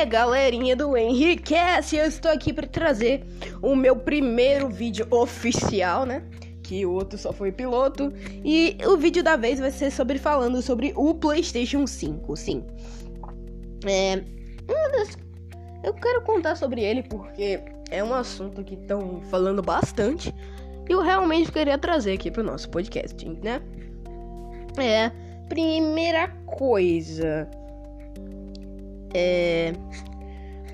aí, galerinha do Henriquece, eu estou aqui para trazer o meu primeiro vídeo oficial, né? Que o outro só foi piloto. E o vídeo da vez vai ser sobre falando sobre o PlayStation 5, sim. É. Uma das. Eu quero contar sobre ele porque é um assunto que estão falando bastante. E eu realmente queria trazer aqui pro nosso podcast, né? É. Primeira coisa. É.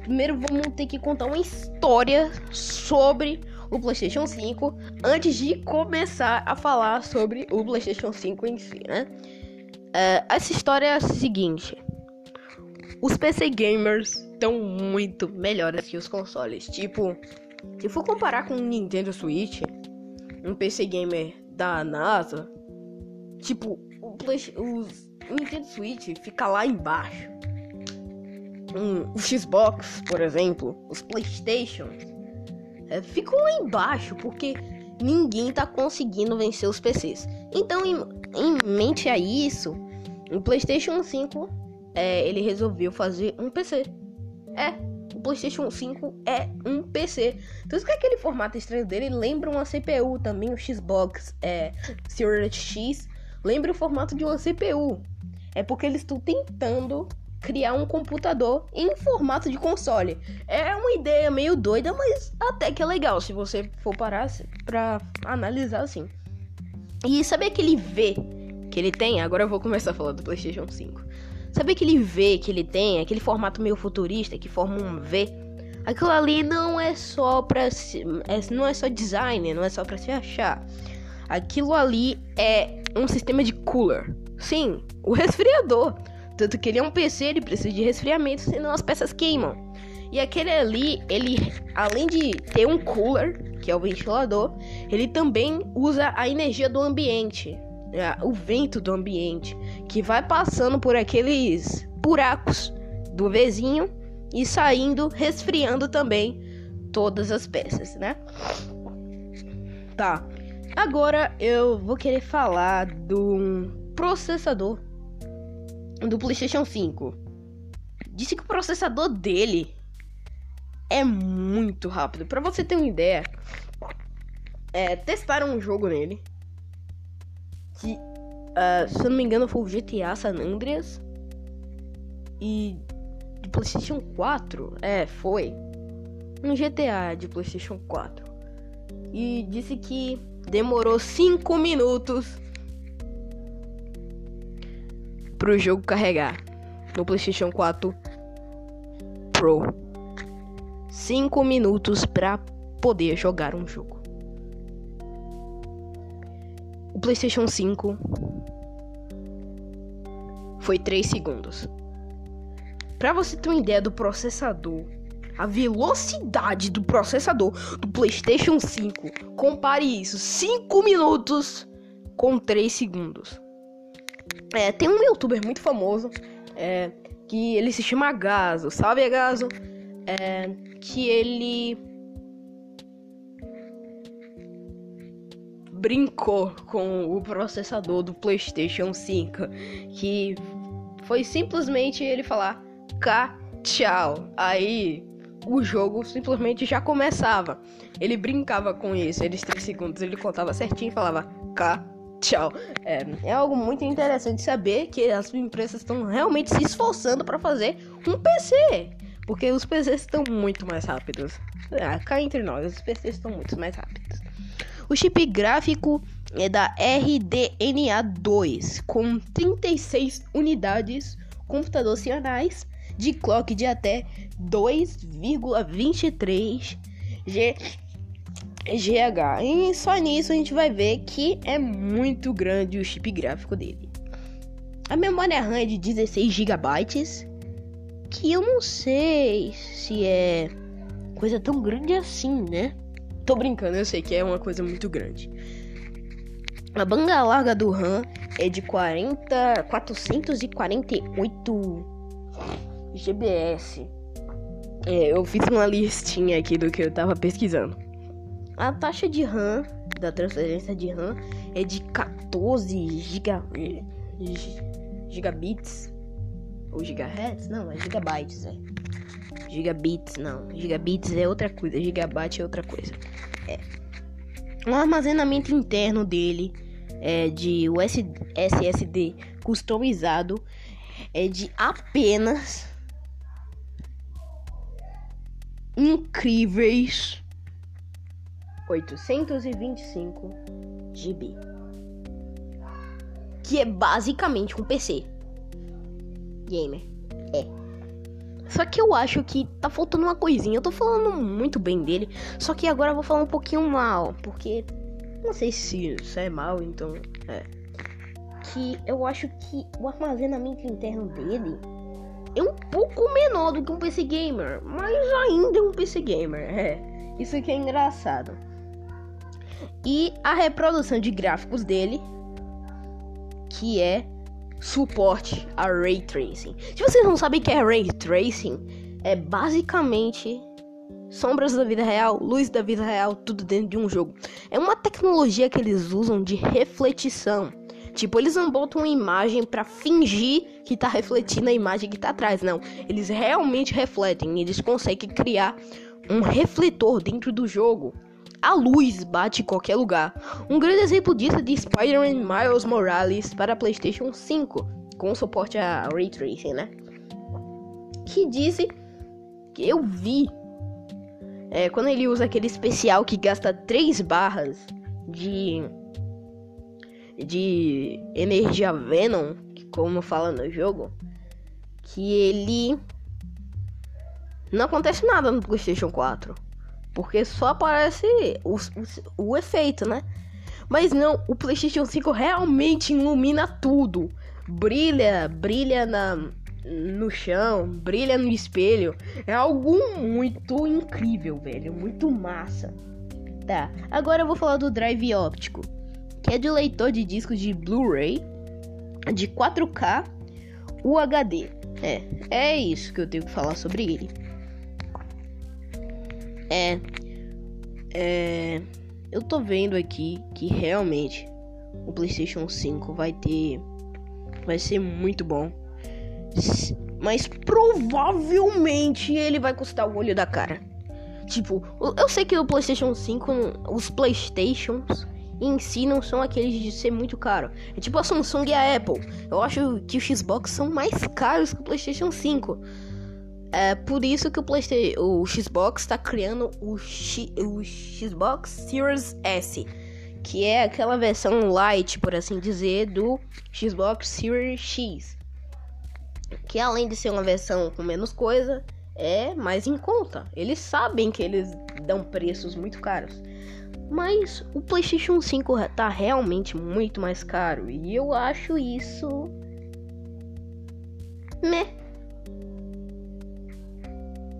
Primeiro vamos ter que contar uma história sobre o PlayStation 5 antes de começar a falar sobre o PlayStation 5 em si, né? É, essa história é a seguinte: os PC gamers estão muito melhores que os consoles. Tipo, se for comparar com o Nintendo Switch, um PC gamer da NASA, tipo, o, Play, o Nintendo Switch fica lá embaixo um, o Xbox, por exemplo, os PlayStation, é, ficam lá embaixo porque ninguém tá conseguindo vencer os PCs. Então, em, em mente a isso, o PlayStation 5 é, ele resolveu fazer um PC. É, o PlayStation 5 é um PC. Então, que aquele formato estranho dele lembra uma CPU também, o Xbox é, Series X, lembra o formato de uma CPU. É porque eles estão tentando criar um computador em formato de console. É uma ideia meio doida, mas até que é legal se você for parar para analisar assim. E sabe aquele V que ele tem? Agora eu vou começar a falar do PlayStation 5. Sabe aquele V que ele tem, aquele formato meio futurista que forma um V? Aquilo ali não é só para é, não é só design, não é só para se achar. Aquilo ali é um sistema de cooler. Sim, o resfriador. Tanto que ele é um PC, ele precisa de resfriamento, senão as peças queimam. E aquele ali, ele, além de ter um cooler, que é o ventilador, ele também usa a energia do ambiente, é, o vento do ambiente, que vai passando por aqueles buracos do vizinho e saindo, resfriando também todas as peças, né? Tá. Agora eu vou querer falar do processador do PlayStation 5 disse que o processador dele é muito rápido. Para você ter uma ideia, é, testaram um jogo nele que, uh, se eu não me engano, foi o GTA San Andreas e de PlayStation 4. É, foi um GTA de PlayStation 4 e disse que demorou 5 minutos pro jogo carregar no PlayStation 4 Pro. 5 minutos para poder jogar um jogo. O PlayStation 5 foi 3 segundos. Para você ter uma ideia do processador, a velocidade do processador do PlayStation 5, compare isso: 5 minutos com 3 segundos. É, tem um youtuber muito famoso é, que ele se chama Gaso, sabe Gaso? É, que ele brincou com o processador do PlayStation 5, que foi simplesmente ele falar K tchau. Aí o jogo simplesmente já começava. Ele brincava com isso, eles 3 segundos, ele contava certinho e falava K Tchau. É, é algo muito interessante saber que as empresas estão realmente se esforçando para fazer um PC. Porque os PCs estão muito mais rápidos. Ah, cá entre nós, os PCs estão muito mais rápidos. O chip gráfico é da RDNA2 com 36 unidades computacionais de clock de até 2,23 G GH. E só nisso a gente vai ver que é muito grande o chip gráfico dele. A memória RAM é de 16 GB, que eu não sei se é coisa tão grande assim, né? Tô brincando, eu sei que é uma coisa muito grande. A banda larga do RAM é de 40 448 GBS. É, eu fiz uma listinha aqui do que eu tava pesquisando. A taxa de RAM da transferência de RAM é de 14 giga, gigabits Ou gigahertz? Não, é gigabytes, é. Gigabits, não. Gigabits é outra coisa, gigabyte é outra coisa. É. O armazenamento interno dele é de US SSD customizado é de apenas incríveis 825 GB. Que é basicamente um PC gamer. É. Só que eu acho que tá faltando uma coisinha. Eu tô falando muito bem dele, só que agora eu vou falar um pouquinho mal, porque não sei se isso é mal, então é. Que eu acho que o armazenamento interno dele é um pouco menor do que um PC gamer, mas ainda é um PC gamer. É, isso que é engraçado. E a reprodução de gráficos dele, que é suporte a Ray Tracing. Se vocês não sabem o que é Ray Tracing, é basicamente sombras da vida real, luz da vida real, tudo dentro de um jogo. É uma tecnologia que eles usam de refletição. Tipo, eles não botam uma imagem para fingir que tá refletindo a imagem que tá atrás, não. Eles realmente refletem, eles conseguem criar um refletor dentro do jogo. A luz bate em qualquer lugar. Um grande exemplo disso é de Spider-Man Miles Morales para PlayStation 5, com suporte a Ray Tracing, né? Que disse que eu vi é, quando ele usa aquele especial que gasta 3 barras de de energia Venom, como fala no jogo, que ele não acontece nada no PlayStation 4, porque só aparece o, o, o efeito, né? Mas não, o PlayStation 5 realmente ilumina tudo. Brilha, brilha na no chão, brilha no espelho. É algo muito incrível, velho, muito massa. Tá, agora eu vou falar do drive óptico que é de leitor de discos de Blu-ray de 4K UHD. É, é isso que eu tenho que falar sobre ele. É, é, eu tô vendo aqui que realmente o PlayStation 5 vai ter, vai ser muito bom, mas provavelmente ele vai custar o olho da cara. Tipo, eu sei que o PlayStation 5, os PlayStations em si não são aqueles de ser muito caro. É tipo a Samsung e a Apple. Eu acho que o Xbox são mais caros que o PlayStation 5. É por isso que o, PlayStation, o Xbox está criando o, X, o Xbox Series S, que é aquela versão light, por assim dizer, do Xbox Series X. Que além de ser uma versão com menos coisa, é mais em conta. Eles sabem que eles dão preços muito caros. Mas o PlayStation 5 tá realmente muito mais caro e eu acho isso. Meh.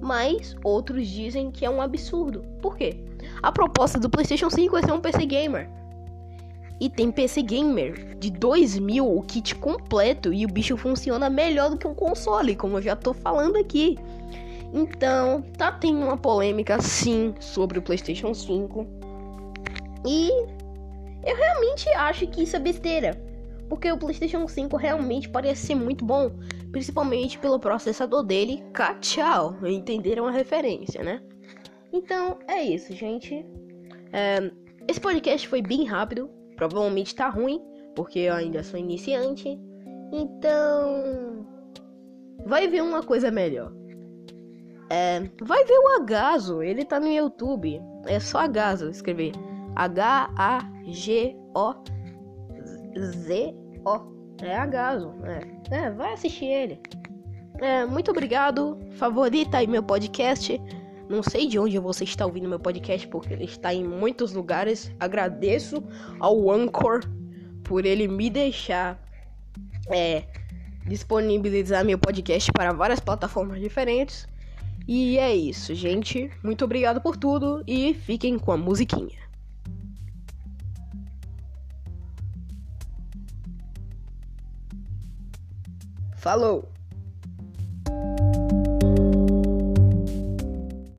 Mas outros dizem que é um absurdo. Por quê? A proposta do PlayStation 5 é ser um PC gamer. E tem PC gamer de 2000, o kit completo, e o bicho funciona melhor do que um console, como eu já tô falando aqui. Então, tá tendo uma polêmica sim sobre o PlayStation 5 e eu realmente acho que isso é besteira. Porque o PlayStation 5 realmente parece ser muito bom, principalmente pelo processador dele, Cachau. Entenderam a referência, né? Então é isso, gente. É, esse podcast foi bem rápido, provavelmente tá ruim, porque eu ainda sou iniciante. Então, vai ver uma coisa melhor. É, vai ver o Agaso, ele tá no YouTube. É só Agaso escrever. H-A-G-O-Z-O. É Agaso, é. é. vai assistir ele. É, muito obrigado. Favorita aí meu podcast. Não sei de onde você está ouvindo meu podcast, porque ele está em muitos lugares. Agradeço ao Anchor por ele me deixar é, disponibilizar meu podcast para várias plataformas diferentes. E é isso, gente. Muito obrigado por tudo e fiquem com a musiquinha. Falou!